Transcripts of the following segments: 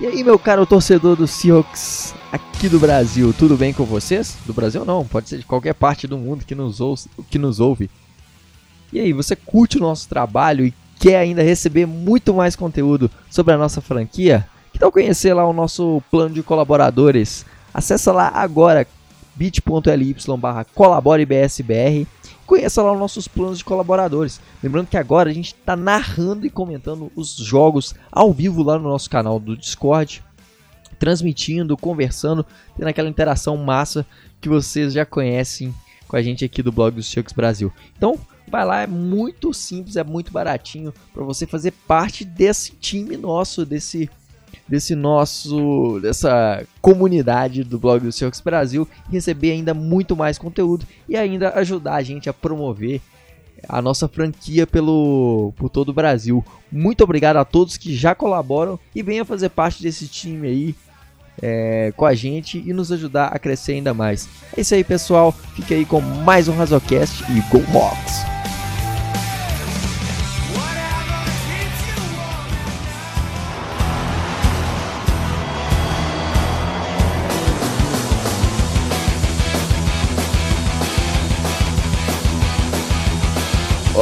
E aí, meu caro torcedor do Seahawks aqui do Brasil, tudo bem com vocês? Do Brasil não, pode ser de qualquer parte do mundo que nos, ouve, que nos ouve. E aí, você curte o nosso trabalho e quer ainda receber muito mais conteúdo sobre a nossa franquia? Que tal conhecer lá o nosso plano de colaboradores? Acesse lá agora bit.ly barra colaborebsbr conheça lá os nossos planos de colaboradores. Lembrando que agora a gente está narrando e comentando os jogos ao vivo lá no nosso canal do Discord, transmitindo, conversando, tendo aquela interação massa que vocês já conhecem com a gente aqui do blog dos Chucks Brasil. Então, vai lá, é muito simples, é muito baratinho para você fazer parte desse time nosso, desse desse nosso dessa comunidade do blog do Seahawks Brasil, receber ainda muito mais conteúdo e ainda ajudar a gente a promover a nossa franquia pelo por todo o Brasil. Muito obrigado a todos que já colaboram e venham fazer parte desse time aí é, com a gente e nos ajudar a crescer ainda mais. É isso aí, pessoal. Fique aí com mais um Razocast e Go Hawks!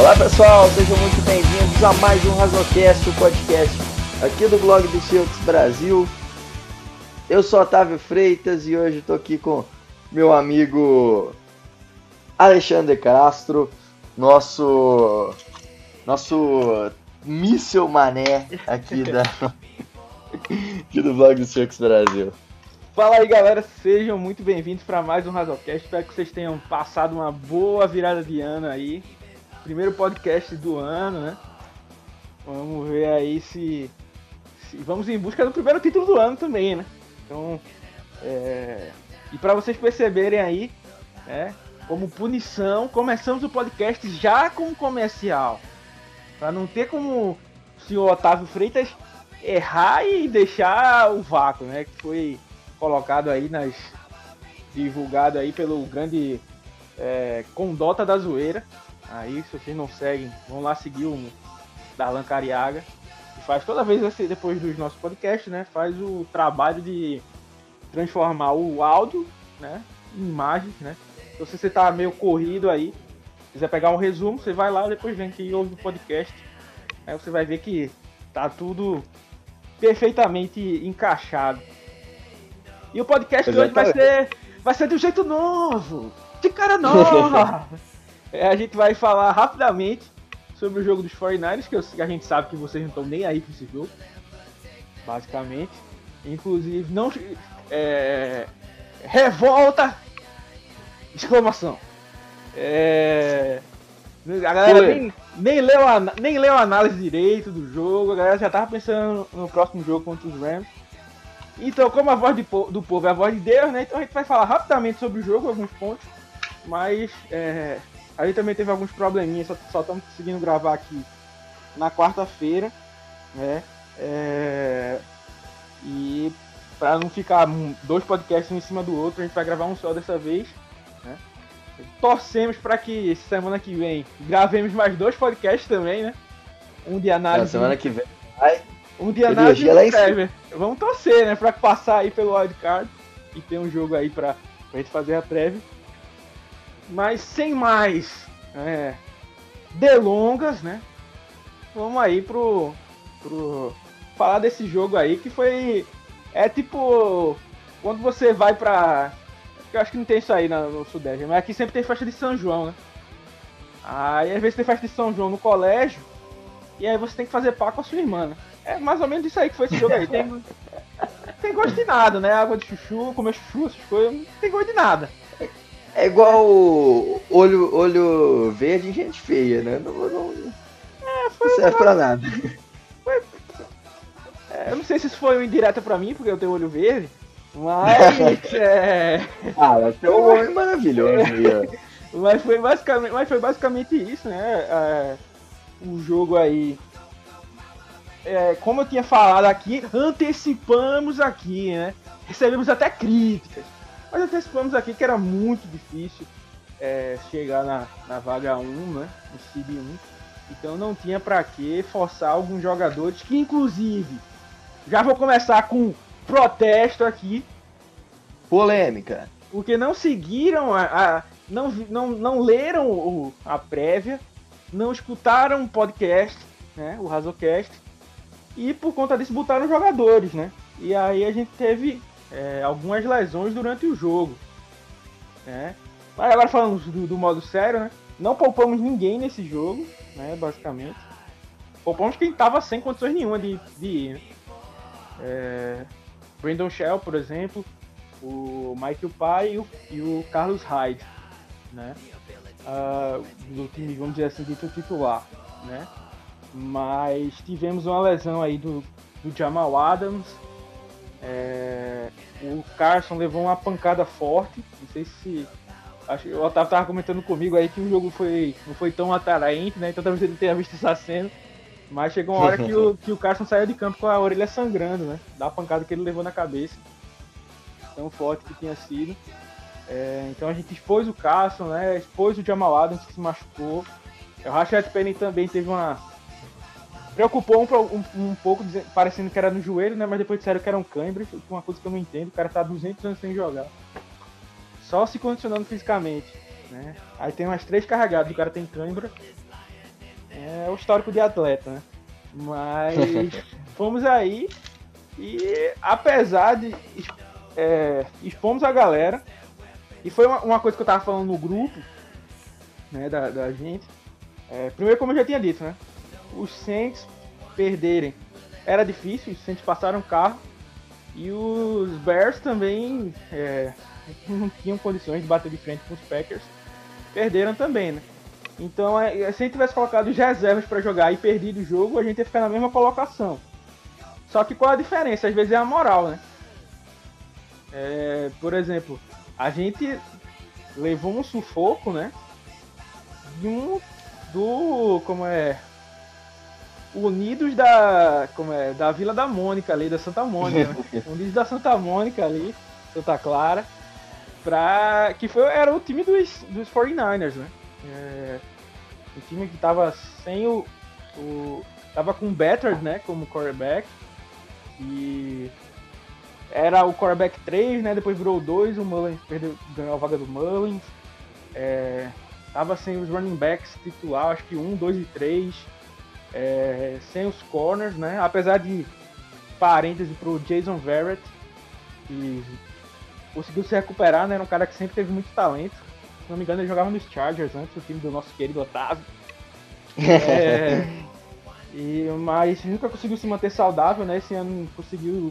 Olá pessoal, sejam muito bem-vindos a mais um Razocast, o podcast aqui do blog do Seahawks Brasil. Eu sou Otávio Freitas e hoje estou aqui com meu amigo Alexandre Castro, nosso nosso míssel mané aqui da aqui do blog do Seahawks Brasil. Fala aí galera, sejam muito bem-vindos para mais um Razocast. Espero que vocês tenham passado uma boa virada de ano aí primeiro podcast do ano, né? Vamos ver aí se, se, Vamos em busca do primeiro título do ano também, né? Então. É... E para vocês perceberem aí, né? Como punição, começamos o podcast já com um comercial. Para não ter como o senhor Otávio Freitas errar e deixar o vácuo, né? Que foi colocado aí nas. divulgado aí pelo grande é, Condota da Zoeira, Aí, se vocês não seguem, vão lá seguir o Darlan Cariaga. Que faz toda vez, assim, depois dos nossos podcasts, né? Faz o trabalho de transformar o áudio, né? Em imagens, né? Então, se você tá meio corrido aí, quiser pegar um resumo, você vai lá, depois vem aqui e ouve o podcast. Aí você vai ver que tá tudo perfeitamente encaixado. E o podcast de hoje vai ser, vai ser do jeito novo, de cara nova. É, a gente vai falar rapidamente sobre o jogo dos 49ers, que, eu, que a gente sabe que vocês não estão nem aí com esse jogo. Basicamente. Inclusive, não. É, revolta! Exclamação. É, a galera nem, nem, leu a, nem leu a análise direito do jogo, a galera já tava pensando no próximo jogo contra os Rams. Então, como a voz do povo é a voz de Deus, né? Então a gente vai falar rapidamente sobre o jogo, alguns pontos. Mas é, Aí também teve alguns probleminhas, só estamos conseguindo gravar aqui na quarta-feira, né? É... E para não ficar dois podcasts um em cima do outro, a gente vai gravar um só dessa vez, né? Torcemos para que semana que vem gravemos mais dois podcasts também, né? Um de análise. Na semana que vem. Ai, um de análise prévia. Vamos torcer, né? Para passar aí pelo wildcard e ter um jogo aí para a gente fazer a prévia. Mas sem mais é, delongas, né? Vamos aí pro, pro falar desse jogo aí que foi é tipo quando você vai pra eu acho que não tem isso aí no, Sudeste, mas aqui sempre tem festa de São João, né? Aí às vezes tem festa de São João no colégio e aí você tem que fazer pá com a sua irmã, né? É mais ou menos isso aí que foi esse jogo aí. Tem, tem gosto de nada, né? Água de chuchu, comer chuchu, essas coisas, não tem gosto de nada. É igual olho, olho verde em gente feia, né? Não, não, é, não serve uma... pra nada. Foi... É, eu não sei se isso foi uma indireta pra mim, porque eu tenho olho verde, mas. é... Ah, mas tem um homem maravilhoso. Mas, foi basicamente, mas foi basicamente isso, né? É, o jogo aí. É, como eu tinha falado aqui, antecipamos aqui, né? Recebemos até críticas. Mas antecipamos aqui que era muito difícil é, chegar na, na vaga 1, né? No Seed 1. Então não tinha para que forçar alguns jogadores que, inclusive, Já vou começar com protesto aqui. Polêmica. Porque não seguiram a. a não, não, não leram o, a prévia, não escutaram o podcast, né? O Razocast. E por conta disso botaram jogadores, né? E aí a gente teve é, algumas lesões durante o jogo. Né? Mas agora falando do, do, modo sério, né? Não poupamos ninguém nesse jogo, né? Basicamente. Poupamos quem tava sem condições nenhuma de, de ir. Né? É, Brandon Shell, por exemplo, o Michael Pai e o, e o Carlos Hyde, né? Uh, do time, vamos dizer assim, dito titular, né? Mas tivemos uma lesão aí do, do Jamal Adams, é, o Carson levou uma pancada forte. Não sei se. Acho o Otávio tava comentando comigo aí que o jogo foi, não foi tão atraente, né? Então talvez ele tenha visto essa cena. Mas chegou uma hora que o, que o Carson saiu de campo com a orelha sangrando, né? Da pancada que ele levou na cabeça. Tão forte que tinha sido. É, então a gente expôs o Carson, né? Expôs o Jamal Adams que se machucou. O Rashad Penny também teve uma, Preocupou um, um, um pouco, parecendo que era no joelho, né? Mas depois disseram que era um uma coisa que eu não entendo. O cara tá 200 anos sem jogar. Só se condicionando fisicamente, né? Aí tem umas três carregadas, o cara tem cãibra. É o histórico de atleta, né? Mas fomos aí e apesar de é, expomos a galera, e foi uma, uma, coisa que eu tava falando no grupo, né, da, da gente. É, primeiro, como eu já tinha dito, né? Os Saints perderem era difícil, os Saints passaram o carro e os Bears também é, não tinham condições de bater de frente com os Packers, perderam também, né? Então, é, se a gente tivesse colocado os reservas para jogar e perdido o jogo, a gente ia ficar na mesma colocação. Só que qual a diferença? Às vezes é a moral, né? É, por exemplo, a gente levou um sufoco, né? De um do como é Unidos da. Como é? Da Vila da Mônica ali, da Santa Mônica. Né? Unidos da Santa Mônica ali, Santa Clara. Pra. Que foi, era o time dos, dos 49ers, né? É, o time que tava sem o. o tava com o Better, né? Como quarterback. E. Era o quarterback 3, né? Depois virou 2, o Mullins perdeu, ganhou a vaga do Mullins. É, tava sem os running backs titular, acho que 1, 2 e 3 é, sem os corners, né? Apesar de parêntese pro Jason Verrett, que conseguiu se recuperar, né? Era um cara que sempre teve muito talento. Se não me engano, ele jogava nos Chargers antes, o time do nosso querido Otávio. É, e, mas nunca conseguiu se manter saudável, né? Esse ano conseguiu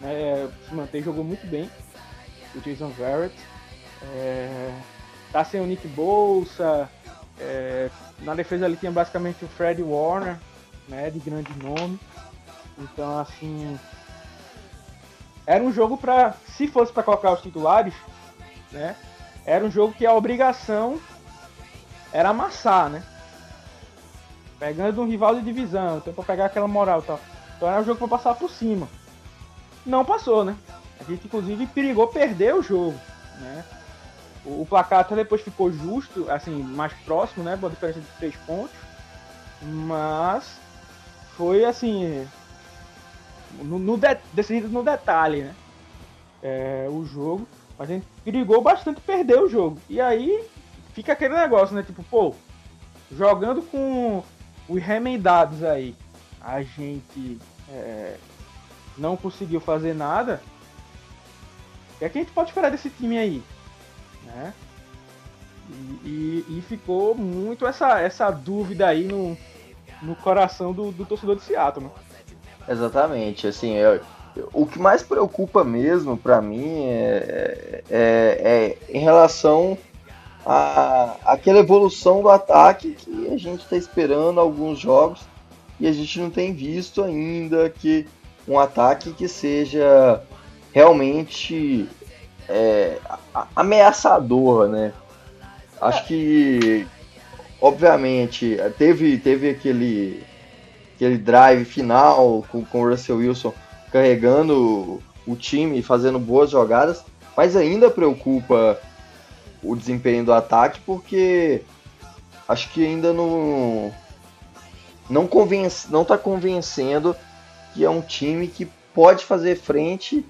né, se manter, jogou muito bem. O Jason Verrett. É, tá sem o Nick Bolsa, é, na defesa ali tinha basicamente o Fred Warner, né, de grande nome. Então, assim, era um jogo para, se fosse para colocar os titulares, né, era um jogo que a obrigação era amassar, né? Pegando um rival de divisão, então para pegar aquela moral e tal. Então era um jogo para passar por cima. Não passou, né? A gente inclusive perigou perder o jogo, né? O, placar até depois ficou justo, assim, mais próximo, né? Boa diferença de 3 pontos. Mas foi assim. No, no de, decidido no detalhe, né? É, o jogo. A gente perigou bastante perder o jogo. E aí fica aquele negócio, né? Tipo, pô, jogando com os remendados aí, a gente é, não conseguiu fazer nada. O que, é que a gente pode esperar desse time aí? Né? E, e, ficou muito essa, essa dúvida aí no, no coração do, do torcedor de Seattle, né? Exatamente, assim, eu, o que mais preocupa mesmo para mim é, é, é, em relação a aquela evolução do ataque que a gente está esperando alguns jogos e a gente não tem visto ainda que um ataque que seja realmente é, ameaçador, né? Acho que, obviamente, teve, teve aquele, aquele drive final com, com o Russell Wilson carregando o time e fazendo boas jogadas, mas ainda preocupa o desempenho do ataque porque acho que ainda não não convence, não está convencendo que é um time que pode fazer frente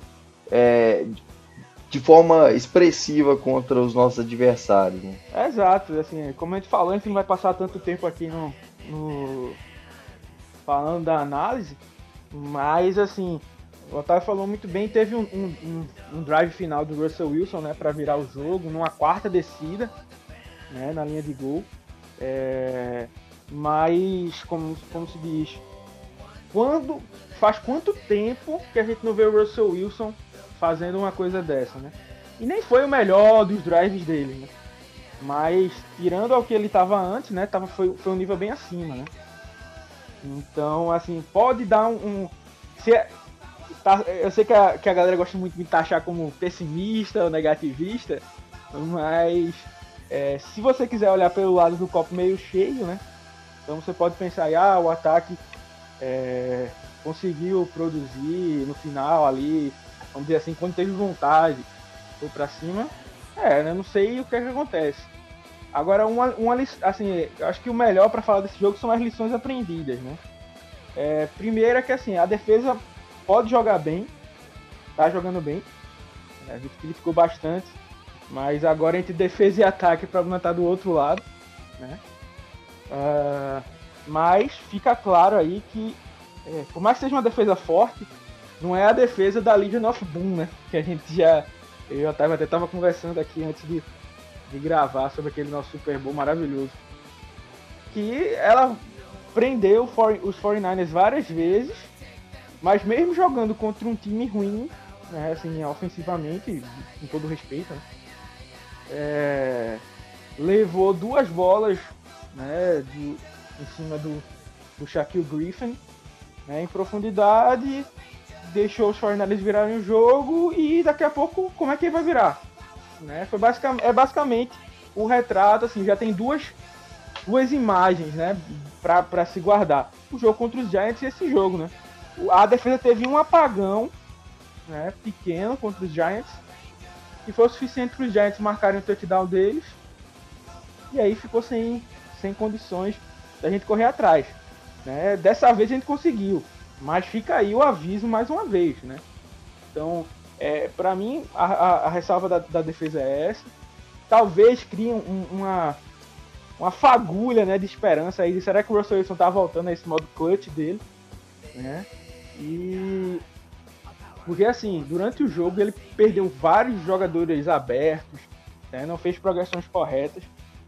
é, de forma expressiva contra os nossos adversários. Né? Exato, assim, como a gente falou, a gente não vai passar tanto tempo aqui no, no falando da análise, mas assim, o Otávio falou muito bem, teve um, um, um drive final do Russell Wilson, né, para virar o jogo, numa quarta descida, né, na linha de gol. É, mas, como, como se diz, quando faz quanto tempo que a gente não vê o Russell Wilson fazendo uma coisa dessa, né? E nem foi o melhor dos drives dele, né? Mas tirando ao que ele estava antes, né? Tava, foi, foi um nível bem acima, né? Então, assim, pode dar um. um se, é, tá, eu sei que a, que a galera gosta muito de me taxar como pessimista ou negativista, mas é, se você quiser olhar pelo lado do copo meio cheio, né? Então você pode pensar, ah, o ataque é, conseguiu produzir no final ali vamos dizer assim, quando teve vontade, foi para cima, é, né? Não sei o que, é que acontece. Agora, uma, uma assim, eu acho que o melhor para falar desse jogo são as lições aprendidas, né? É, primeiro é que assim, a defesa pode jogar bem, tá jogando bem, a gente criticou bastante, mas agora entre defesa e ataque o problema tá do outro lado, né? Uh, mas fica claro aí que, é, por mais que seja uma defesa forte, não é a defesa da Legion of Boom, né? Que a gente já. Eu até, tava conversando aqui antes de, de gravar sobre aquele nosso Super Bowl maravilhoso. Que ela prendeu os 49ers várias vezes, mas mesmo jogando contra um time ruim, né, assim, ofensivamente, com todo respeito, né, é, levou duas bolas né, de, em cima do, do Shaquille Griffin né, em profundidade deixou os 49 virarem o jogo e daqui a pouco como é que ele vai virar? Né? Foi basicamente, é basicamente o retrato, assim, já tem duas, duas imagens, né, para se guardar. O jogo contra os Giants e esse jogo, né? A defesa teve um apagão, né, pequeno contra os Giants, e foi o suficiente para os Giants marcarem o touchdown deles, e aí ficou sem, sem condições da gente correr atrás. Né? Dessa vez a gente conseguiu. Mas fica aí o aviso mais uma vez, né? Então, é, para mim, a, a, a ressalva da, da, defesa é essa. Talvez crie um, uma, uma fagulha né, de esperança aí. será que o Russell Wilson tá voltando a esse modo clutch dele? Né? E. Porque assim, durante o jogo ele perdeu vários jogadores abertos, né, não fez progressões corretas.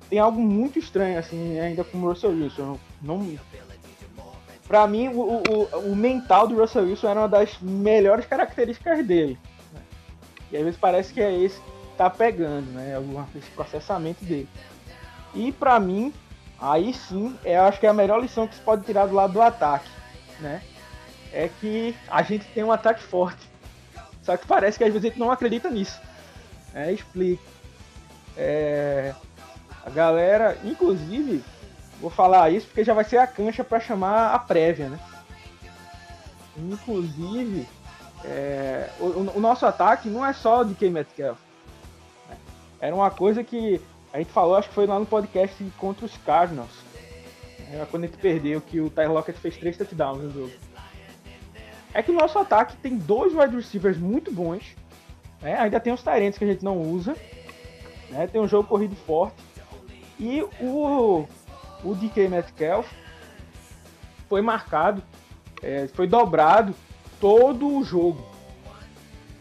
Tem algo muito estranho assim ainda com o Russell Wilson. Não, Pra mim, o, o, o, mental do Russell Wilson era uma das melhores características dele. E às vezes parece que é esse que tá pegando, né? Esse processamento dele. E pra mim, aí sim, eu acho que é a melhor lição que se pode tirar do lado do ataque, né? É que a gente tem um ataque forte. Só que parece que às vezes a gente não acredita nisso. É, explico. É, a galera, inclusive, Vou falar isso porque já vai ser a cancha para chamar a prévia, né? Inclusive, é, o, o, nosso ataque não é só de K. Metcalf. Né? Era uma coisa que a gente falou, acho que foi lá no podcast contra os Cardinals. Era quando a gente perdeu, que o Ty Lockett fez três touchdowns no jogo. É que o nosso ataque tem dois wide receivers muito bons. Né? Ainda tem os Tyrants que a gente não usa. Né? Tem um jogo corrido forte. E o o DK Metcalf foi marcado, é, foi dobrado todo o jogo.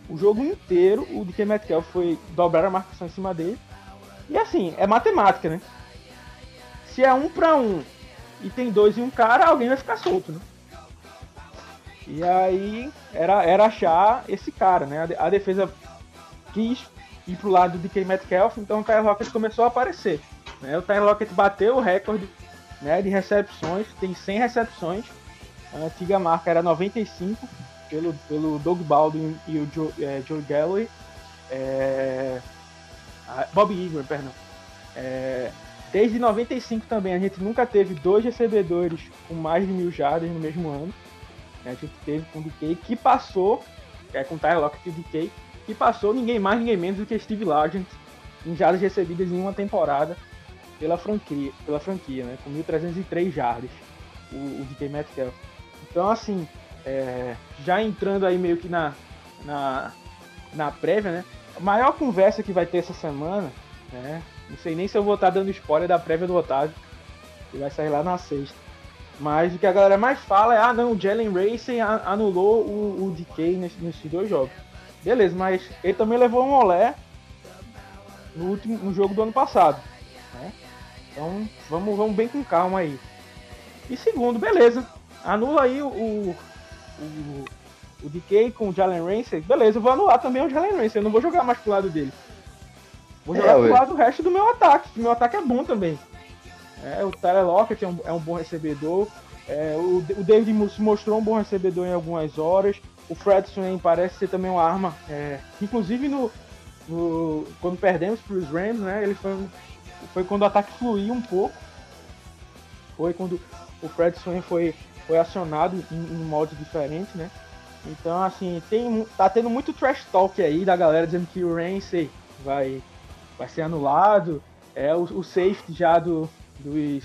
O jogo inteiro, o DK Metcalf foi dobrar a marcação em cima dele. E assim, é matemática, né? Se é um para um e tem dois e um cara, alguém vai ficar solto, né? E aí era, era achar esse cara, né? A, defesa quis ir pro lado do DK Metcalf, então o Kyle Rockets começou a aparecer. Né? O Tyler Lockett bateu o recorde né, de recepções, tem 100 recepções. A antiga marca era 95 pelo, pelo Doug Baldwin e o Joe, é, Joe Galloway. É, Bob Ingram, perdão. É, desde 95 também a gente nunca teve dois recebedores com mais de mil jardas no mesmo ano. A gente teve com o DK que passou, é, com o Tyler Lockett e o DK, que passou ninguém mais, ninguém menos do que Steve Largent em jardas recebidas em uma temporada pela franquia, pela franquia né? Com 1.303 jardas, o, o DK Metcalf. Então, assim, é, já entrando aí meio que na, na, na prévia, né? A maior conversa que vai ter essa semana, né? Não sei nem se eu vou estar dando spoiler da prévia do Otávio, que vai sair lá na sexta. Mas o que a galera mais fala é, ah não, o Jalen Racing anulou o, o DK nesses dois jogos. Beleza, mas ele também levou um olé no último no jogo do ano passado. Então vamos, vamos bem com calma aí. E segundo, beleza. Anula aí o, o, o, o DK com o Jalen Ramsey. Beleza, eu vou anular também o Jalen Ramsey. Eu não vou jogar mais pro lado dele. Vou jogar é, pro lado do resto do meu ataque. meu ataque é bom também. É, o Tyler Lockett é um, é um bom recebedor. É, o, o David se mostrou um bom recebedor em algumas horas. O Fred Swain parece ser também uma arma. É, inclusive no, no, quando perdemos para os Rams, né? Ele foi, foi quando o ataque fluiu um pouco. Foi quando o Fred Swain foi, foi acionado em, em modos diferentes, né? Então, assim, tem, tá tendo muito trash talk aí da galera dizendo que o Ramsey vai, vai ser anulado. É, o, o safety já do, dos,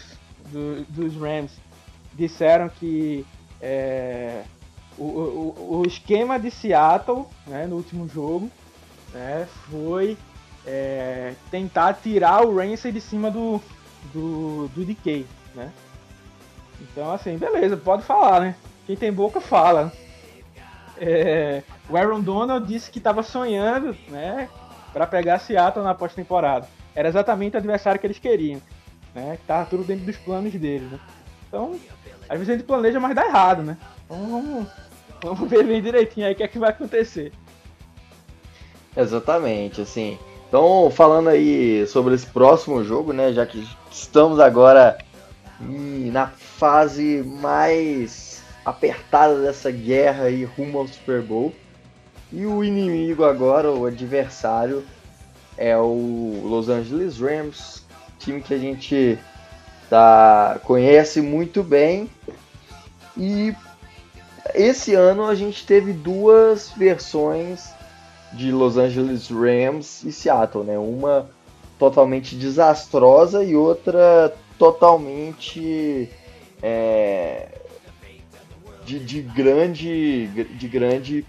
do, dos Rams disseram que é, o, o, o, esquema de Seattle né, no último jogo né, foi é, tentar tirar o Ramsey de cima do, do, do DK, né? Então, assim, beleza, pode falar, né? Quem tem boca fala. É, o Aaron Donald disse que estava sonhando, né, para pegar Seattle na pós-temporada. Era exatamente o adversário que eles queriam, né? Tava tudo dentro dos planos dele, né? Então, às vezes a gente planeja, mas dá errado, né? Então vamos, vamos ver bem direitinho aí o que é que vai acontecer. Exatamente, assim. Então, falando aí sobre esse próximo jogo, né, já que estamos agora na fase mais apertada dessa guerra aí rumo ao Super Bowl. E o inimigo agora, o adversário, é o Los Angeles Rams, time que a gente tá, conhece muito bem. E esse ano a gente teve duas versões de Los Angeles Rams e Seattle, né? Uma totalmente desastrosa e outra totalmente é, de, de, grande, de grande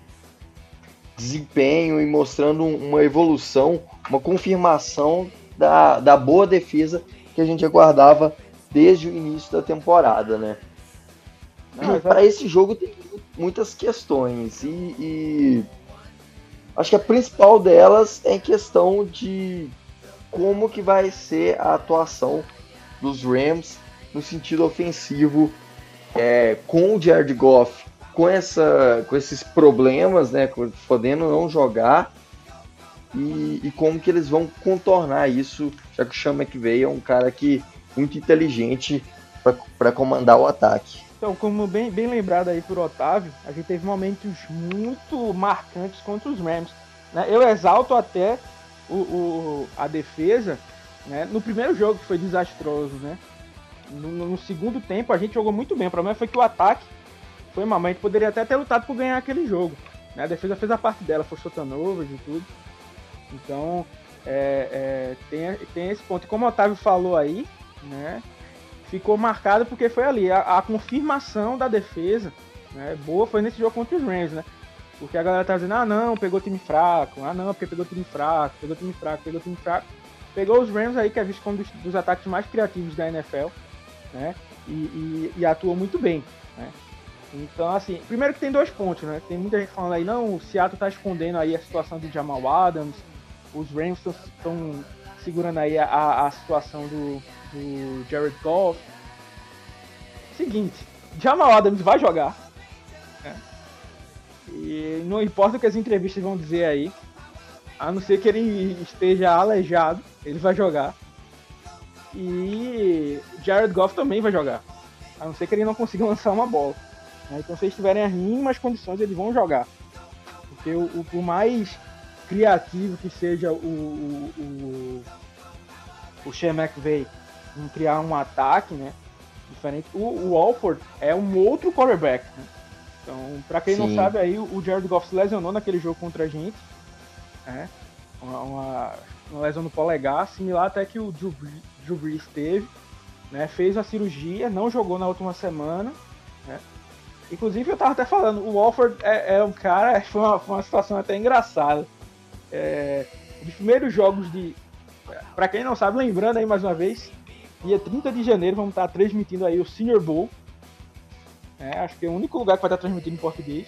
desempenho e mostrando uma evolução, uma confirmação da, da boa defesa que a gente aguardava desde o início da temporada, né? Para esse jogo tem muitas questões e, e Acho que a principal delas é em questão de como que vai ser a atuação dos Rams no sentido ofensivo é, com o Jared Goff com, essa, com esses problemas, né, podendo não jogar e, e, como que eles vão contornar isso, já que o Sean McVay é um cara que muito inteligente para comandar o ataque. Então, como bem, bem lembrado aí por Otávio, a gente teve momentos muito marcantes contra os Rams. Né? Eu exalto até o, o, a defesa né? no primeiro jogo, que foi desastroso. Né? No, no, segundo tempo, a gente jogou muito bem. O problema foi que o ataque foi mal, a gente poderia até ter lutado por ganhar aquele jogo. Né? A defesa fez a parte dela, forçou turnovers e tudo. Então, é, é, tem, tem esse ponto. E como o Otávio falou aí, né? Ficou marcado porque foi ali a, a confirmação da defesa né, boa foi nesse jogo contra os Rams, né? Porque a galera tá dizendo, ah não, pegou time fraco, ah não, porque pegou time fraco, pegou time fraco, pegou time fraco. Pegou os Rams aí, que é visto como dos, dos ataques mais criativos da NFL, né? E, e, e, atuou muito bem, né? Então, assim, primeiro que tem dois pontos, né? Tem muita gente falando aí, não, o Seattle tá escondendo aí a situação do Jamal Adams, os Rams estão segurando aí a, a situação do, do Jared Goff. Seguinte, Jamal Adams vai jogar. Né? E não importa o que as entrevistas vão dizer aí, a não ser que ele esteja aleijado, ele vai jogar. E Jared Goff também vai jogar. A não ser que ele não consiga lançar uma bola. Né? Então se eles tiverem as mínimas condições, eles vão jogar. Porque o, o por mais criativo que seja o, o, o, o Sean McVay em criar um ataque, né? Diferente. O, o Alford é um outro quarterback. Né? Então, para quem Sim. não sabe, aí o Jared Goff se lesionou naquele jogo contra a gente. Né? Uma, uma, uma lesão no polegar, similar até que o Drew, Drew Brees teve. Né? Fez a cirurgia, não jogou na última semana. Né? Inclusive eu tava até falando, o Walford é, é um cara, foi uma, foi uma situação até engraçada. É, os primeiros jogos de. Pra quem não sabe, lembrando aí mais uma vez, dia 30 de janeiro vamos estar transmitindo aí o Senior Bowl. É, acho que é o único lugar que vai estar transmitindo em português.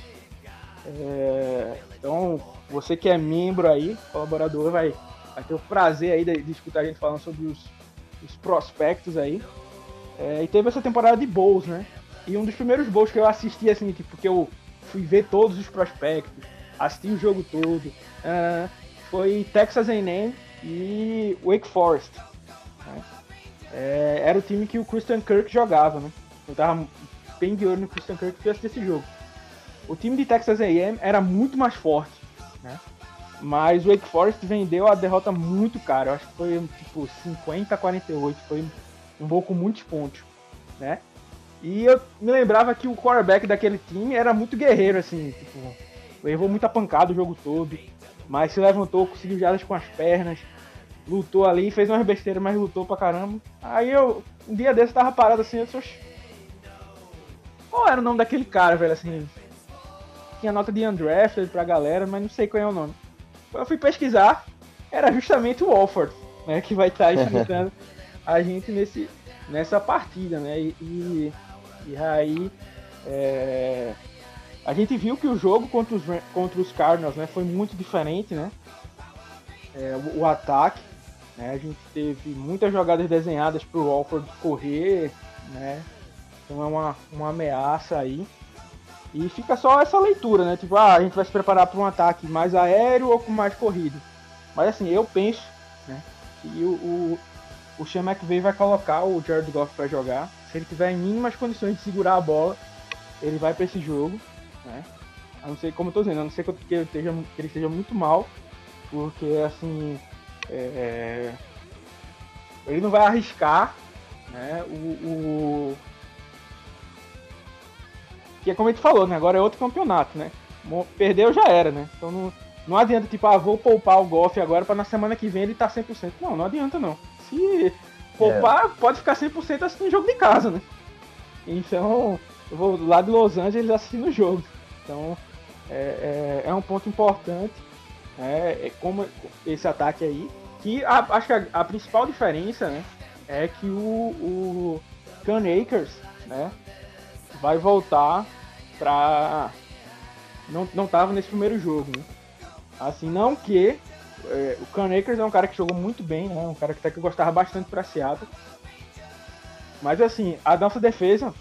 É, então, você que é membro aí, colaborador, vai, vai ter o prazer aí de, de escutar a gente falando sobre os, os prospectos aí. É, e teve essa temporada de bowls, né? E um dos primeiros bowls que eu assisti, assim, tipo, que eu fui ver todos os prospectos, assisti o jogo todo, uh, foi Texas A&M e Wake Forest. Né? É, era o time que o Christian Kirk jogava, né? Eu tava bem de olho no Christian Kirk e assistir esse jogo. O time de Texas A&M era muito mais forte, né? Mas o Wake Forest vendeu a derrota muito cara. Eu acho que foi tipo 50 a 48, foi um gol com muitos pontos, né? E eu me lembrava que o quarterback daquele time era muito guerreiro, assim, tipo, levou muita pancada o jogo todo, mas se levantou, conseguiu jadas com as pernas, lutou ali, fez umas besteiras, mas lutou pra caramba. Aí eu, um dia desse, tava parado assim, eu sou. Qual era o nome daquele cara, velho, assim? Tinha nota de undrafted pra galera, mas não sei qual é o nome. Eu fui pesquisar, era justamente o Walford, né, que vai estar tá enfrentando a gente nesse, nessa partida, né? E, e, e aí é, a gente viu que o jogo contra os, contra os Cardinals né, foi muito diferente, né? É, o, o, ataque, né? A gente teve muitas jogadas desenhadas para o Walford correr, né? Então é uma, uma ameaça aí. E fica só essa leitura, né? Tipo, ah, a gente vai se preparar para um ataque mais aéreo ou com mais corrido. Mas assim, eu penso né, que o, o, o Sean vai colocar o Jared Goff para jogar. Se ele tiver em mínimas condições de segurar a bola, ele vai para esse jogo, né? A não ser, como eu tô dizendo, a não ser que, ele, esteja, que ele esteja muito mal, porque assim. É, ele não vai arriscar, né? O, o, que é como a gente falou, né? Agora é outro campeonato, né? Perdeu já era, né? Então não, não adianta, tipo, ah, vou poupar o golfe agora para na semana que vem ele tá 100%. Não, não adianta não se poupar, é. pode ficar 100% assistindo o jogo de casa, né? Então, eu vou lá de Los Angeles assistindo o jogo. Então, é, é, é um ponto importante, né? é como esse ataque aí. Que a, acho que a, a, principal diferença, né? É que o, o Can Akers, né? Vai voltar pra. Não, não tava nesse primeiro jogo, né? Assim, não que é, o Can Akers é um cara que jogou muito bem, né? Um cara que até que eu gostava bastante pra Seattle. Mas assim, a nossa defesa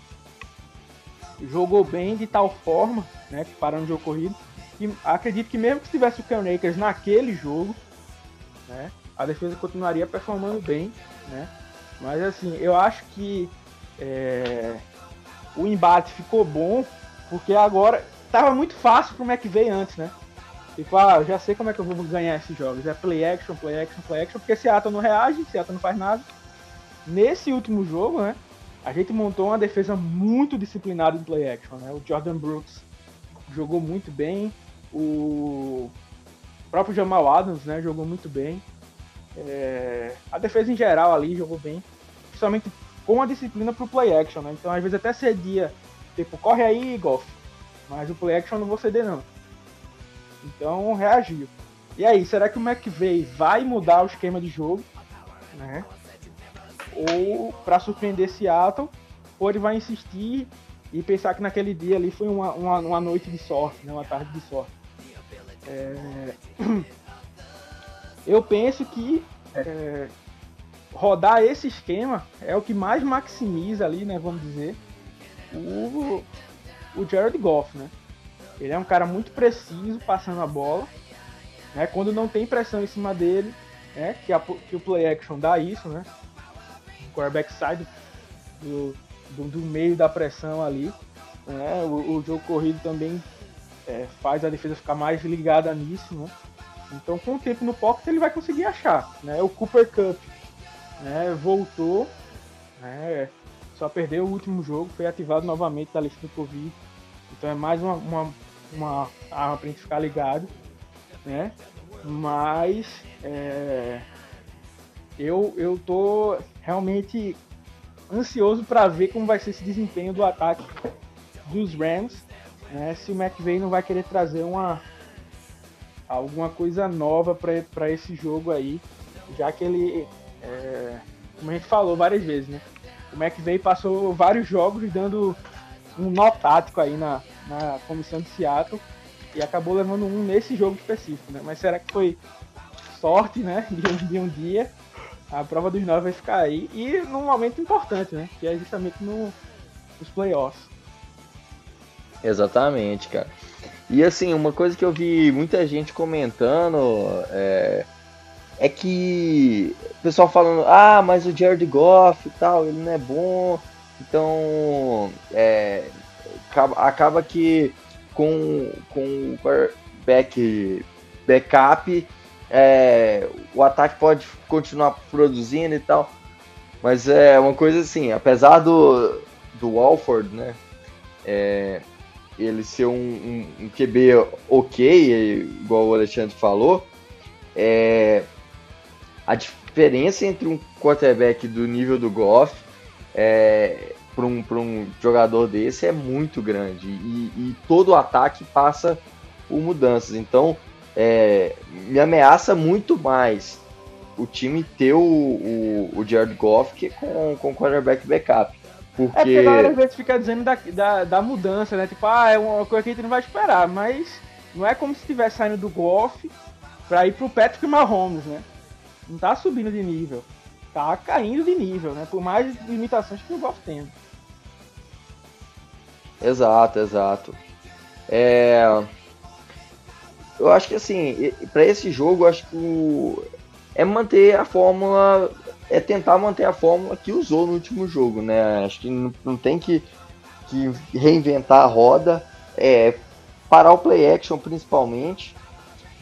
jogou bem de tal forma, né? Parando o jogo corrido. Que acredito que mesmo que tivesse o Can Akers naquele jogo, né? A defesa continuaria performando bem, né? Mas assim, eu acho que é, o embate ficou bom, porque agora tava muito fácil pro McVeigh antes, né? Tipo, ah, eu já sei como é que eu vou ganhar esses jogos. É play action, play action, play action, porque Seattle não reage, Seattle não faz nada. Nesse último jogo, né, a gente montou uma defesa muito disciplinada em play action, né? O Jordan Brooks jogou muito bem, o próprio Jamal Adams, né, jogou muito bem. É... A defesa em geral ali jogou bem, principalmente com a disciplina pro play action, né? Então às vezes até cedia, tipo, corre aí, golf. Mas o play action eu não vou ceder não. Então reagiu. E aí, será que o McVeigh vai mudar o esquema de jogo? Né? Ou para surpreender Seattle, ou ele vai insistir e pensar que naquele dia ali foi uma, uma, uma noite de sorte, né? uma tarde de sorte. É... Eu penso que é, rodar esse esquema é o que mais maximiza ali, né, vamos dizer, o, o Jared Goff, né? Ele é um cara muito preciso passando a bola. Né? Quando não tem pressão em cima dele, né? que, a, que o play action dá isso, né? O quarterback sai do, do, do meio da pressão ali. Né? O, o jogo corrido também é, faz a defesa ficar mais ligada nisso. Né? Então, com o tempo no pocket, ele vai conseguir achar. Né? O Cooper Cup né? voltou, né? só perdeu o último jogo, foi ativado novamente da lista do Covid. Então é mais uma, uma uma arma pra gente ficar ligado, né? Mas é, eu, eu tô realmente ansioso para ver como vai ser esse desempenho do ataque dos Rams, né, se o McVay não vai querer trazer uma alguma coisa nova para esse jogo aí, já que ele, é, como a gente falou várias vezes, né, o McVay passou vários jogos dando um nó tático aí na, na comissão de Seattle e acabou levando um nesse jogo específico, né? Mas será que foi sorte, né, de de um dia? A prova dos nove vai ficar aí e num momento importante, né? Que é justamente no, nos playoffs. Exatamente, cara. E assim, uma coisa que eu vi muita gente comentando é, é que o pessoal falando, ah, mas o Jared Goff e tal, ele não é bom, então é, acaba que com, com o back, backup é, o ataque pode continuar produzindo e tal. Mas é uma coisa assim, apesar do, do Walford, né? É, ele ser um, um, um, QB ok, igual o Alexandre falou, é, a diferença entre um quarterback do nível do Goff é, para um, um jogador desse é muito grande. E, e todo o ataque passa por mudanças. Então, é, me ameaça muito mais o time ter o, o, o Jared Goff que com, com o quarterback backup. Porque... É porque a galera às vezes fica dizendo da, da, da, mudança, né? Tipo, ah, é uma coisa que a gente não vai esperar, mas não é como se estivesse saindo do Goff pra ir pro Patrick Mahomes, né? Não tá subindo de nível. Tá caindo de nível, né? Por mais limitações que o Goff tem. Exato, exato. É eu acho que assim, para esse jogo, acho que o... é manter a fórmula, é tentar manter a fórmula que usou no último jogo, né? Acho que não, não tem que, que reinventar a roda, é parar o play action principalmente.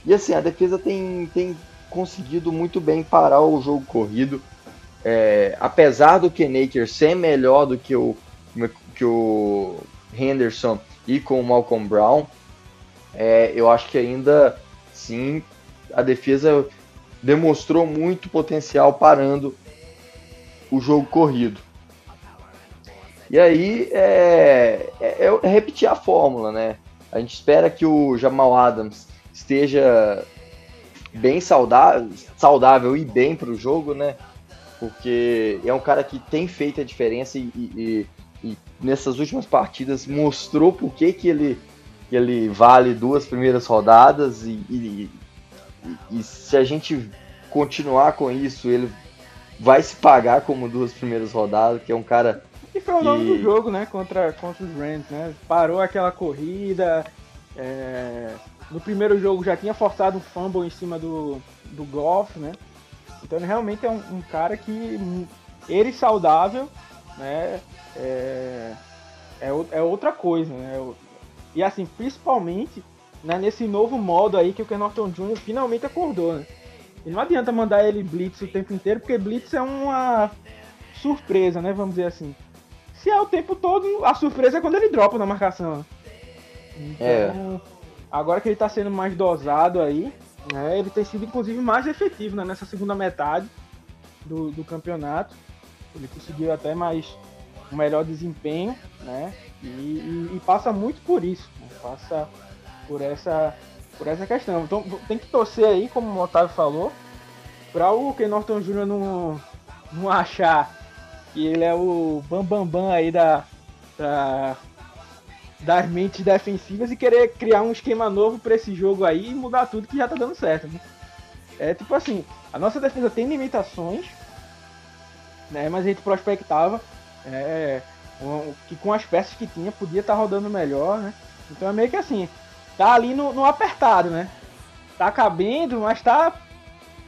E assim, a defesa tem, tem conseguido muito bem parar o jogo corrido. É, apesar do Kenaker ser melhor do que o, que o Henderson e com o Malcolm Brown, é, eu acho que ainda sim a defesa demonstrou muito potencial parando o jogo corrido. E aí é, é, é, repetir a fórmula, né? A gente espera que o Jamal Adams esteja bem saudável, saudável e bem para o jogo, né? Porque é um cara que tem feito a diferença e, e, e nessas últimas partidas mostrou por que, que ele que ele vale duas primeiras rodadas e, e, e, se a gente continuar com isso, ele vai se pagar como duas primeiras rodadas, que é um cara. E foi o nome do jogo, né? Contra, contra os Rams, né? Parou aquela corrida. É... No primeiro jogo já tinha forçado um fumble em cima do, do Golf, né? Então ele realmente é um, um cara que ele saudável, né? É, é, é outra coisa, né? E assim, principalmente né, nesse novo modo aí que o Ken Norton Jr. finalmente acordou, né? E não adianta mandar ele blitz o tempo inteiro, porque blitz é uma surpresa, né? Vamos dizer assim. Se é o tempo todo, a surpresa é quando ele dropa na marcação. Então, é. agora que ele tá sendo mais dosado aí, né, ele tem sido inclusive mais efetivo né, nessa segunda metade do, do campeonato. Ele conseguiu até mais um melhor desempenho, né? E, e, e passa muito por isso, né? passa por essa, por essa questão. Então tem que torcer aí, como o Otávio falou, para o Ken Norton Jr. não, não achar que ele é o bambambam bam, bam aí da, da, das mentes defensivas e querer criar um esquema novo para esse jogo aí e mudar tudo que já tá dando certo. Né? É tipo assim, a nossa defesa tem limitações, né? Mas a gente prospectava é, que com as peças que tinha podia estar tá rodando melhor, né? Então é meio que assim, tá ali no, no apertado, né? Tá cabendo, mas tá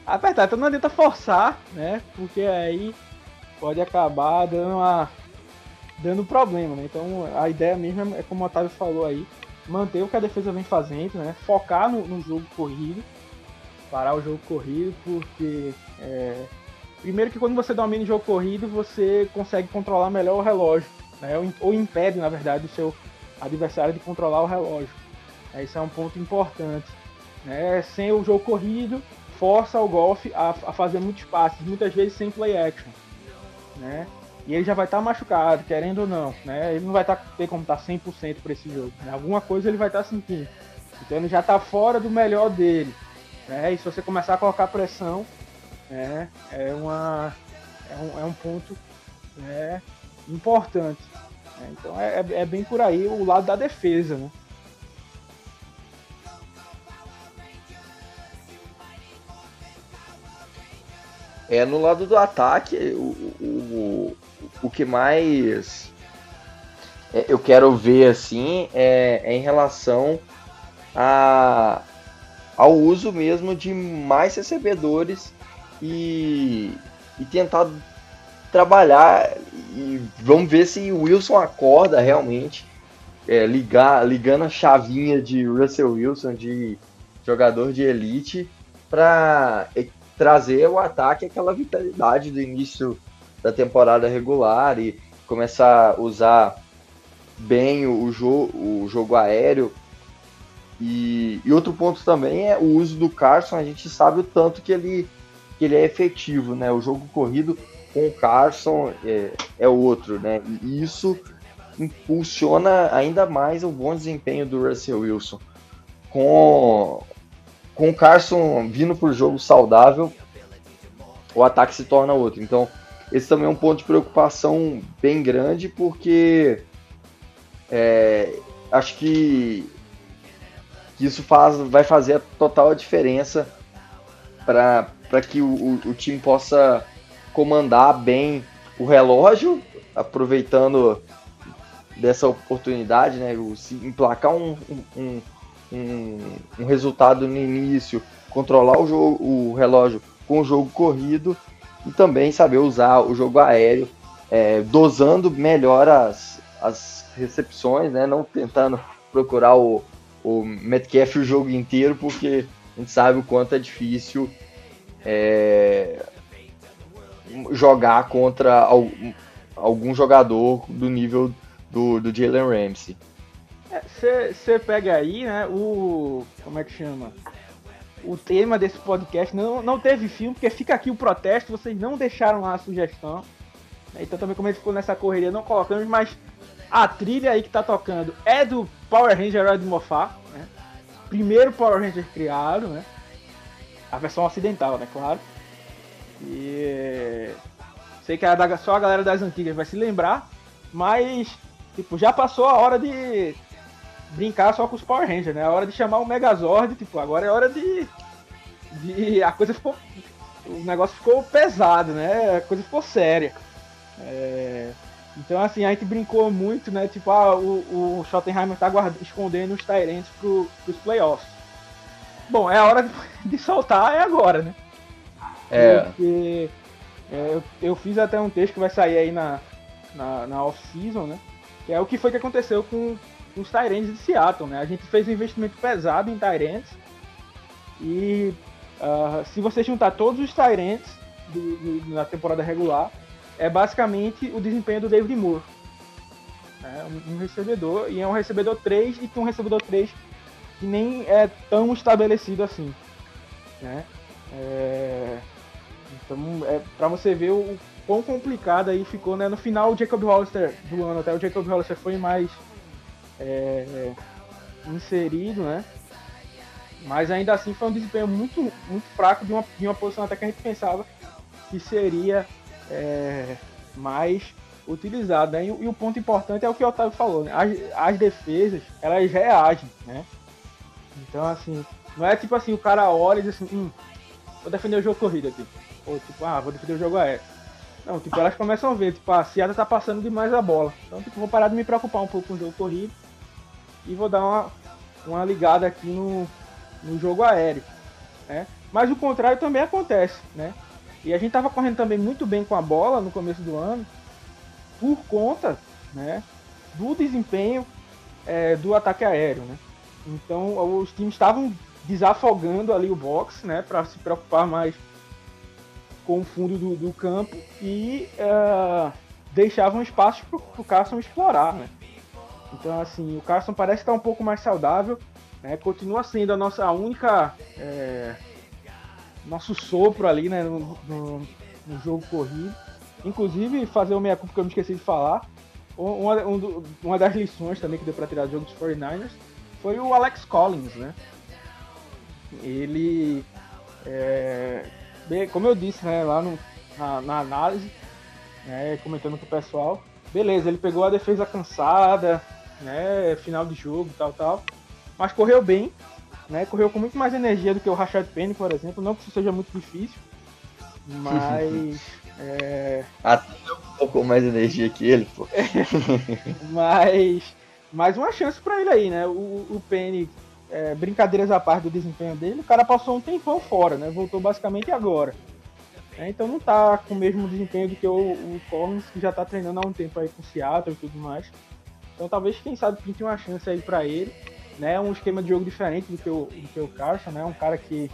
apertado. Então não adianta forçar, né? Porque aí pode acabar dando uma dando problema, né? Então a ideia mesmo é como o Otávio falou aí, manter o que a defesa vem fazendo, né? Focar no, no jogo corrido, parar o jogo corrido, porque é, primeiro que quando você domina o jogo corrido, você consegue controlar melhor o relógio né? ou impede, na verdade, o seu adversário de controlar o relógio. Esse é um ponto importante. Né? Sem o jogo corrido, força o golfe a, a, fazer muitos passes, muitas vezes sem play action. Né? e ele já vai estar tá machucado, querendo ou não, né? Ele não vai tá, ter como estar tá 100% para esse jogo. Né? Alguma coisa ele vai estar tá sentindo. Então ele já está fora do melhor dele. Né? E se você começar a colocar pressão, né? é, uma, é, um, é um ponto né? importante. Né? Então é, é, é bem por aí o lado da defesa. Né? É, no lado do ataque, o, o, o que mais é, eu quero ver assim é, é em relação a, ao uso mesmo de mais recebedores e, e tentar trabalhar e vamos ver se o Wilson acorda realmente é, ligar ligando a chavinha de Russell Wilson de jogador de elite para trazer o ataque aquela vitalidade do início da temporada regular e começar a usar bem o, jo o jogo aéreo. E, e, outro ponto também é o uso do Carson. A gente sabe o tanto que ele, que ele é efetivo, né? O jogo corrido com o Carson é, é outro, né? E isso impulsiona ainda mais o bom desempenho do Russell Wilson. Com com o Carson vindo por jogo saudável, o ataque se torna outro. Então, esse também é um ponto de preocupação bem grande, porque é, acho que, que, isso faz, vai fazer a total diferença para que o, o, time possa comandar bem o relógio, aproveitando dessa oportunidade, né, se emplacar um, um, um, um resultado no início, controlar o, jogo, o relógio com o jogo corrido e também saber usar o jogo aéreo, é, dosando melhor as, as recepções, né? não tentando procurar o, o Metcalf o jogo inteiro, porque a gente sabe o quanto é difícil é, jogar contra algum, jogador do nível do, do Jalen Ramsey. Você é, pega aí, né, o. Como é que chama? O tema desse podcast não, não teve filme, porque fica aqui o protesto, vocês não deixaram lá a sugestão. Então também como ele ficou nessa correria, não colocamos, mas a trilha aí que tá tocando é do Power Ranger Red Mofá, né? Primeiro Power Ranger criado, né? A versão ocidental, né, claro. E sei que a, só a galera das antigas vai se lembrar, mas tipo, já passou a hora de brincar só com os Power Rangers, né? A hora de chamar o Megazord, tipo, agora é hora de. de a coisa ficou. O negócio ficou pesado, né? A coisa ficou séria. É... Então, assim, a gente brincou muito, né? Tipo, ah, o, o Schottenheimer tá guarda... escondendo os Tyrants pro, pros playoffs. Bom, é a hora de, soltar, é agora, né? É. Porque é, eu, eu, fiz até um texto que vai sair aí na, na, na off-season, né? Que é o que foi que aconteceu com, os Tyrants de Seattle, né? A gente fez um investimento pesado em Tyrants e uh, se você juntar todos os Tyrants na temporada regular, é basicamente o desempenho do David Moore. Né? Um, um, recebedor, e é um recebedor 3 e tem um recebedor 3 que nem é tão estabelecido assim. Né? É... Então, é para você ver o quão complicado aí ficou, né? No final, o Jacob Hollister do ano, até o Jacob Hollister foi mais é, inserido, né? Mas ainda assim foi um desempenho muito, muito fraco de uma, de uma posição até que a gente pensava que seria é, mais utilizado. Né? E, e, o ponto importante é o que o Otávio falou, né? As, as defesas, elas reagem, né? Então, assim, não é tipo assim, o cara olha e diz assim, hum, vou defender o jogo corrido aqui. Ou tipo, ah, vou defender o jogo aéreo. Não, tipo, elas começam a ver, tipo, a Seattle tá passando demais a bola. Então, tipo, vou parar de me preocupar um pouco com o jogo corrido e vou dar uma, uma ligada aqui no, no jogo aéreo. Né? Mas o contrário também acontece, né? E a gente estava correndo também muito bem com a bola no começo do ano, por conta né, do desempenho é, do ataque aéreo. Né? Então os times estavam desafogando ali o box né, para se preocupar mais com o fundo do, do campo e uh, deixavam espaço para o Carson explorar. Né? Então, assim, o Carson parece estar um pouco mais saudável, né? Continua sendo a nossa única. É, nosso sopro ali, né? No, no, no, jogo corrido. Inclusive, fazer o meia culpa que eu me esqueci de falar. Uma, um, uma das lições também que deu pra tirar do jogo dos 49ers foi o Alex Collins, né? Ele. É, bem, como eu disse, né, lá no, na, na análise, né, comentando com o pessoal, beleza, ele pegou a defesa cansada, né, final de jogo, tal, tal, mas correu bem, né, correu com muito mais energia do que o Rashad Penny, por exemplo, não que isso seja muito difícil, mas é... Até um pouco mais energia que ele, pô. mas, mais uma chance para ele aí, né, o, o Penny é, brincadeiras à parte do desempenho dele, o cara passou um tempão fora, né? Voltou basicamente agora. É, então não tá com o mesmo desempenho do que o, o Collins, que já tá treinando há um tempo aí com o Seattle e tudo mais. Então talvez, quem sabe, pinte uma chance aí para ele. Né? Um esquema de jogo diferente do que o, do que o Carson, né? Um cara que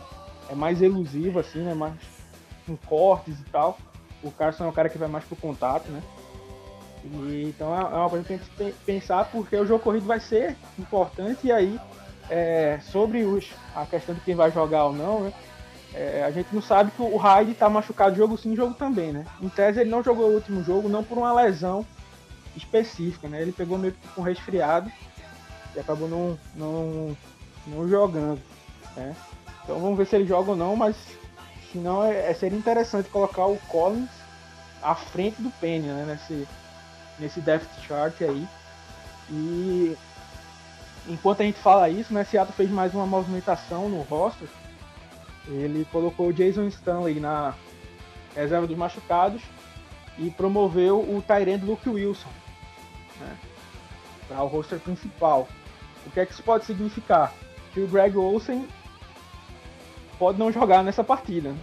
é mais elusivo, assim, né? Mais com cortes e tal. O Carson é um cara que vai mais pro contato, né? E, então é, é uma coisa que tem que pensar porque o jogo corrido vai ser importante e aí é, sobre os, a questão de quem vai jogar ou não, né? É, a gente não sabe que o Hyde está machucado jogo sim, jogo também, né? Em tese ele não jogou o último jogo, não por uma lesão específica, né? Ele pegou meio que com resfriado e acabou não, não, não jogando, né? Então vamos ver se ele joga ou não, mas se não é, é seria interessante colocar o Collins à frente do Penny, né? Nesse, nesse depth chart aí. E enquanto a gente fala isso, né, Seattle fez mais uma movimentação no roster. Ele colocou o Jason Stanley na reserva dos machucados e promoveu o Tyrande Luke Wilson né, para o roster principal. O que é que isso pode significar? Que o Greg Olsen pode não jogar nessa partida. Né?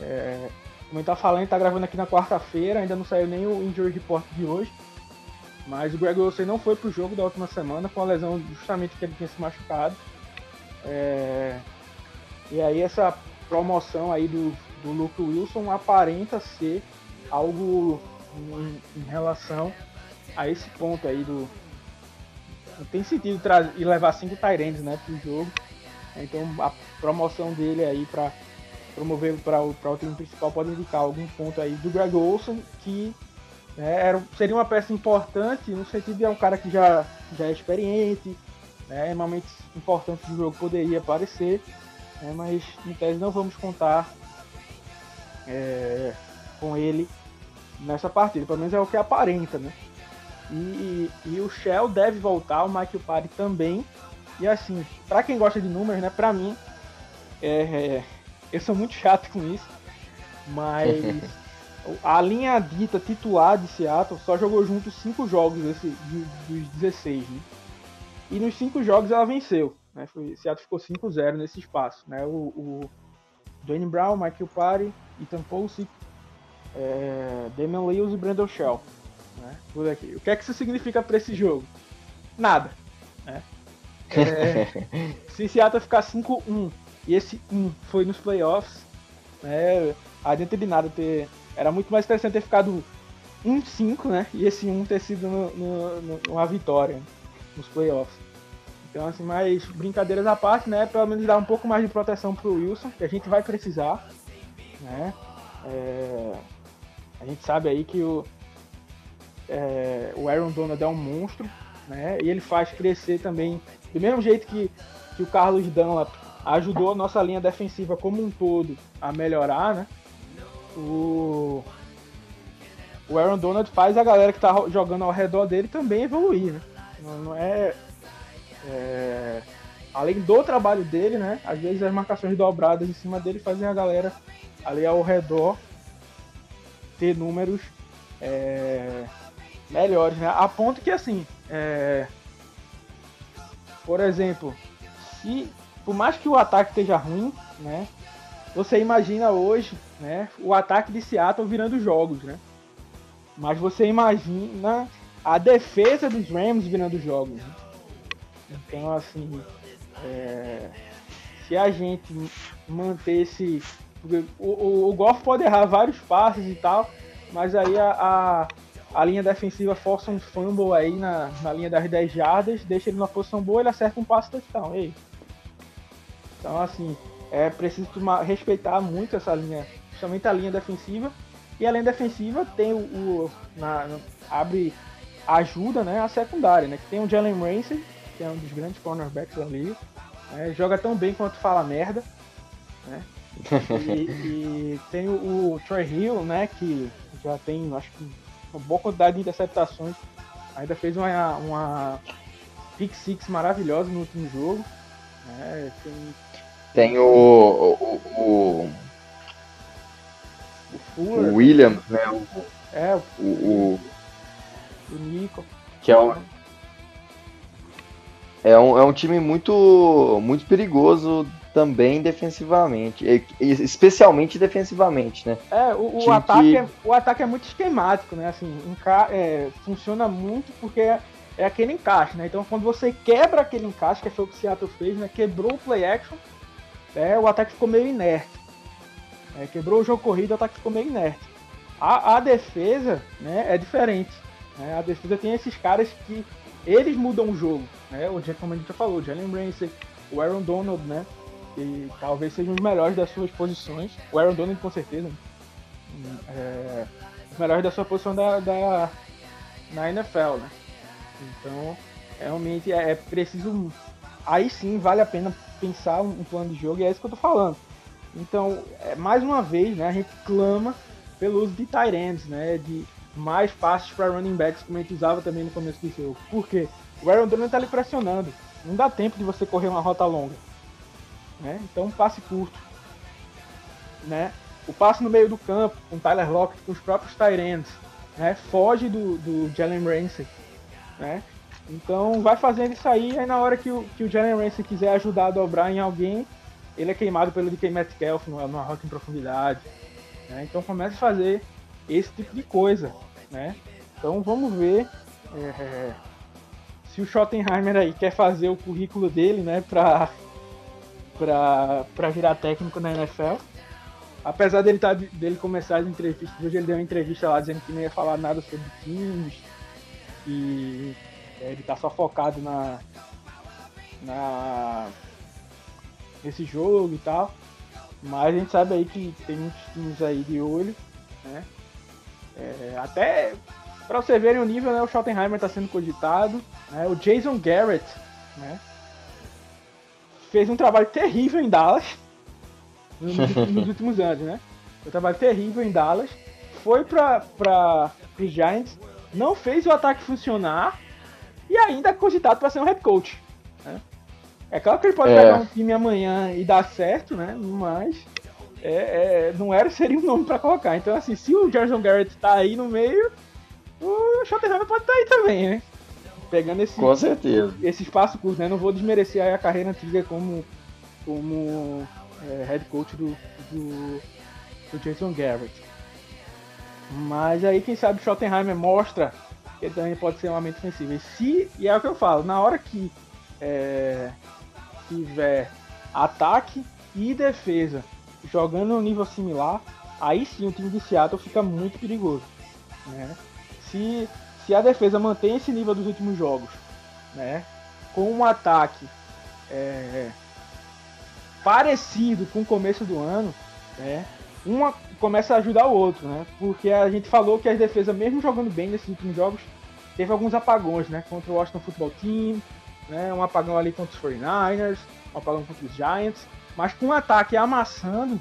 É, como tá falando, está gravando aqui na quarta-feira, ainda não saiu nem o injury report de hoje. Mas o Greg Olsen não foi pro jogo da última semana com a lesão justamente que ele tinha se machucado. É... E aí essa promoção aí do, do Luke Wilson aparenta ser algo em, em relação a esse ponto aí do. Não tem sentido e levar cinco Tyrands né, pro jogo. Então a promoção dele aí para promover para o, o time principal pode indicar algum ponto aí do Greg Olson que né? Era, seria uma peça importante no sentido de é um cara que já, já é experiente, né? momentos importantes do jogo poderia aparecer, né? mas em tese não vamos contar é, com ele nessa partida, pelo menos é o que aparenta, né? E, e, e o Shell deve voltar, o Michael Party também. E assim, para quem gosta de números, né? Pra mim, é, é, eu sou muito chato com isso, mas a linha dita titular de Seattle só jogou juntos 5 jogos desse, dos 16, né? E nos 5 jogos ela venceu. Né? Foi, Seattle ficou 5-0 nesse espaço. Né? O, o Dwayne Brown, Michael Party, Ethan Pulsic, é, Damian Lewis e Brandon Shell. Né? Por aqui. O que é que isso significa para esse jogo? Nada. Né? É, se Seattle ficar 5-1 e esse 1 foi nos playoffs, né, adianta de nada ter era muito mais interessante ter ficado 1-5, né? E esse 1 ter sido no, no, no, uma vitória nos playoffs. Então, assim, mais brincadeiras à parte, né? Pelo menos dar um pouco mais de proteção pro Wilson, que a gente vai precisar, né? É, a gente sabe aí que o, é, o Aaron Donald é um monstro, né? E ele faz crescer também, do mesmo jeito que, que o Carlos Dunlap ajudou a nossa linha defensiva como um todo a melhorar, né? o, o Aaron Donald faz a galera que tá jogando ao redor dele também evoluir, né? Não, é, é, Além do trabalho dele, né? Às vezes as marcações dobradas em cima dele fazem a galera ali ao redor ter números é, melhores, né? A ponto que assim, é, por exemplo, se por mais que o ataque esteja ruim, né? Você imagina hoje né, o ataque de Seattle virando jogos, né? Mas você imagina a defesa dos Rams virando jogos. Né? Então, assim, é, se a gente manter esse. O, o, o pode errar vários passes e tal, mas aí a, a, a, linha defensiva força um fumble aí na, na linha das 10 jardas, deixa ele numa posição boa, ele acerta um passe touchdown. Ei. Então, assim, é preciso tomar, respeitar muito essa linha principalmente a linha defensiva, E além defensiva, tem o, o na, abre ajuda, né, a secundária, né, que tem o Jalen Ramsey, que é um dos grandes cornerbacks ali, né, joga tão bem quanto fala merda, né, e, e, tem o, o Troy Hill, né, que já tem, acho que, uma boa quantidade de interceptações, ainda fez uma, uma pick six maravilhosa no último jogo, né, tem, tem o, o, o o Fuller. O William, né? É, o, o, o Nico. Que é um, é um, é um time muito, muito perigoso também defensivamente, especialmente defensivamente, né? É, o, o ataque, que... é, o ataque é muito esquemático, né? Assim, é, funciona muito porque é, é, aquele encaixe, né? Então quando você quebra aquele encaixe, que foi o que o Seattle fez, né? Quebrou o play action, é, o ataque ficou meio inerte. É, quebrou o jogo corrido, o ataque ficou meio inerte. A, a defesa né, é diferente. Né? A defesa tem esses caras que eles mudam o jogo. Né? O, como a gente já falou, o Jalen Ramsey, o Aaron Donald, né? Que talvez sejam os melhores das suas posições. O Aaron Donald com certeza. É, os melhores da sua posição da, da, na NFL, né? Então, realmente é, é preciso. Aí sim vale a pena pensar um, plano de jogo e é isso que eu tô falando então, é, mais uma vez, né, a gente clama pelo uso de tight ends, né, de mais passes para running backs, como a gente usava também no começo do jogo. Por quê? O Aaron Donald está lhe pressionando. Não dá tempo de você correr uma rota longa. Né? Então, um passe curto. Né? O passe no meio do campo, com Tyler Lockett, com os próprios tight ends, né? foge do, do Jalen Ramsey. Né? Então, vai fazendo isso aí, aí na hora que o, que o Jalen Ramsey quiser ajudar a dobrar em alguém, ele é queimado pelo DK Metcalf numa rock em profundidade. Né? Então começa a fazer esse tipo de coisa. Né? Então vamos ver é, se o Schottenheimer aí quer fazer o currículo dele né, para para virar técnico na NFL. Apesar dele, tá, dele começar as entrevistas, hoje ele deu uma entrevista lá dizendo que não ia falar nada sobre times, e ele tá só focado na, na nesse jogo e tal. Mas a gente sabe aí que tem muitos times aí de olho, né? É, até para você verem o nível, né, o Schottenheimer está sendo cogitado. Né? O Jason Garrett né, fez um trabalho terrível em Dallas nos, nos últimos anos, né? Um trabalho terrível em Dallas. Foi para os Giants, não fez o ataque funcionar e ainda é cogitado para ser um head coach. Né? É claro que ele pode é. pegar um time amanhã e dar certo, né? Mas é, é, não era seria um nome para colocar. Então, assim, se o Jason Garrett tá aí no meio, o Schottenheimer pode estar tá aí também, né? Pegando esse, Com certeza. esse espaço curto, né? Não vou desmerecer a carreira antiga como, como é, head coach do, do, do Jason Garrett. Mas aí, quem sabe, o Schottenheimer mostra ele também pode ser uma mente ofensiva. E, se, e é o que eu falo, na hora que é, tiver ataque e defesa jogando um nível similar, aí sim o time de Seattle fica muito perigoso. Né? Se, se a defesa mantém esse nível dos últimos jogos, né? com um ataque é, parecido com o começo do ano, né? uma começa a ajudar o outro, né? porque a gente falou que as defesas, mesmo jogando bem nesses últimos jogos, teve alguns apagões né? contra o Washington Football Team, né? Um apagão ali contra os 49ers, um apagão contra os Giants, mas com um ataque amassando,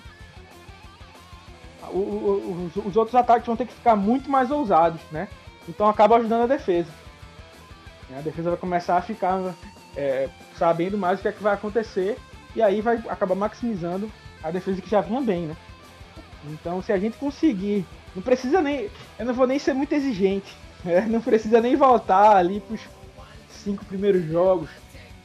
o, o, os, os, outros ataques vão ter que ficar muito mais ousados, né? Então acaba ajudando a defesa. A defesa vai começar a ficar é, sabendo mais o que é que vai acontecer e aí vai acabar maximizando a defesa que já vinha bem, né? Então se a gente conseguir, não precisa nem, eu não vou nem ser muito exigente, né? não precisa nem voltar ali para cinco primeiros jogos,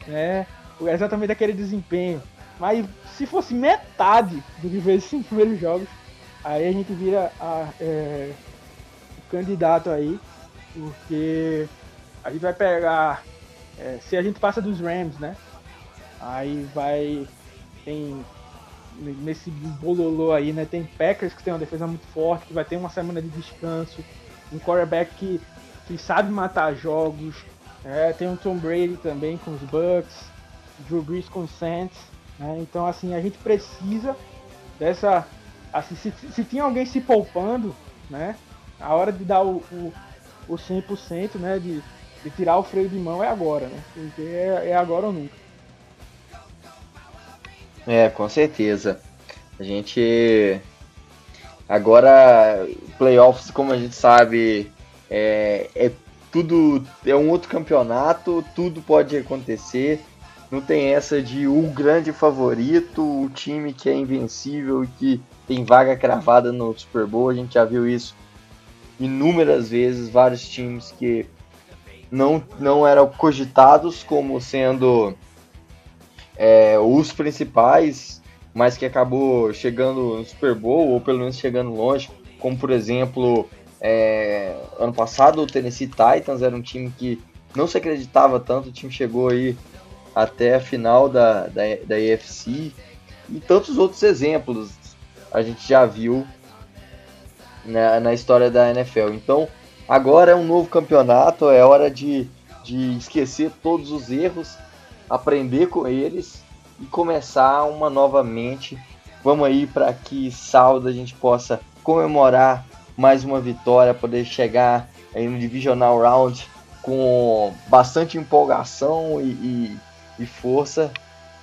né? Exatamente aquele desempenho. Mas se fosse metade do que fez cinco primeiros jogos, aí a gente vira a, é, o candidato aí, porque a gente vai pegar. É, se a gente passa dos Rams, né? Aí vai. Tem. Nesse bololô aí, né? Tem Packers que tem uma defesa muito forte, que vai ter uma semana de descanso. Um quarterback que, que sabe matar jogos, é, tem o Tom Brady também com os Bucks, Drew Brees com o Saints. Né? Então, assim, a gente precisa dessa. Assim, se, se tinha alguém se poupando, né? A hora de dar o, o, o 100%, né? De, de tirar o freio de mão é agora, né? Porque é, é agora ou nunca. É, com certeza. A gente agora playoffs, como a gente sabe, é, é tudo é um outro campeonato, tudo pode acontecer. Não tem essa de o um grande favorito, o time que é invencível e que tem vaga cravada no Super Bowl. A gente já viu isso inúmeras vezes, vários times que não, não eram cogitados como sendo é, os principais, mas que acabou chegando no Super Bowl, ou pelo menos chegando longe, como por exemplo, é, ano passado o Tennessee Titans era um time que não se acreditava tanto, o time chegou aí até a final da, da, da EFC, e tantos outros exemplos a gente já viu na, na história da NFL. Então, agora é um novo campeonato, é hora de, de esquecer todos os erros aprender com eles e começar uma novamente. Vamos aí para que sábado a gente possa comemorar mais uma vitória, poder chegar aí no Divisional Round com bastante empolgação e, e, e força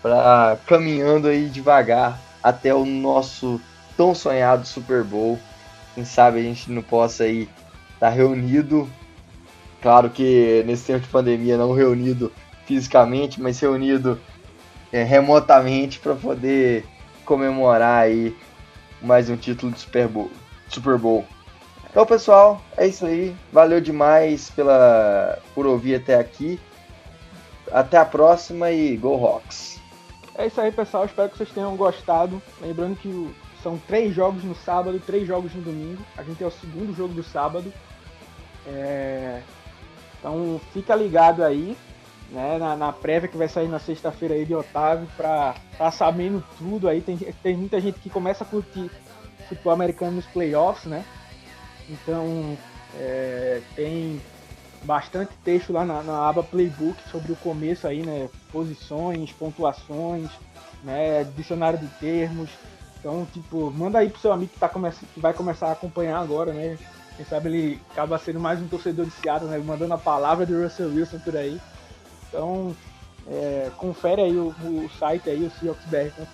para caminhando aí devagar até o nosso tão sonhado Super Bowl. Quem sabe a gente não possa aí estar tá reunido. Claro que nesse tempo de pandemia não reunido fisicamente, mas reunido é, remotamente para poder comemorar aí mais um título de Super Bowl. Super Bowl. Então, pessoal, é isso aí. Valeu demais pela por ouvir até aqui. Até a próxima e Go Rocks. É isso aí, pessoal. Espero que vocês tenham gostado. Lembrando que são três jogos no sábado e três jogos no domingo. A gente é o segundo jogo do sábado. É... Então fica ligado aí né, na, na, prévia que vai sair na sexta-feira aí de Otávio, pra tá sabendo tudo aí. Tem, tem muita gente que começa a curtir futebol americano nos playoffs, né? Então é, tem bastante texto lá na, na, aba Playbook sobre o começo aí, né? Posições, pontuações, né? Dicionário de termos. Então, tipo, manda aí pro seu amigo que, tá que vai começar a acompanhar agora, né? Quem sabe ele acaba sendo mais um torcedor de Seattle, né? Mandando a palavra do Russell Wilson por aí. Então, é, confere aí o, o, site aí, o SeahawksBR.com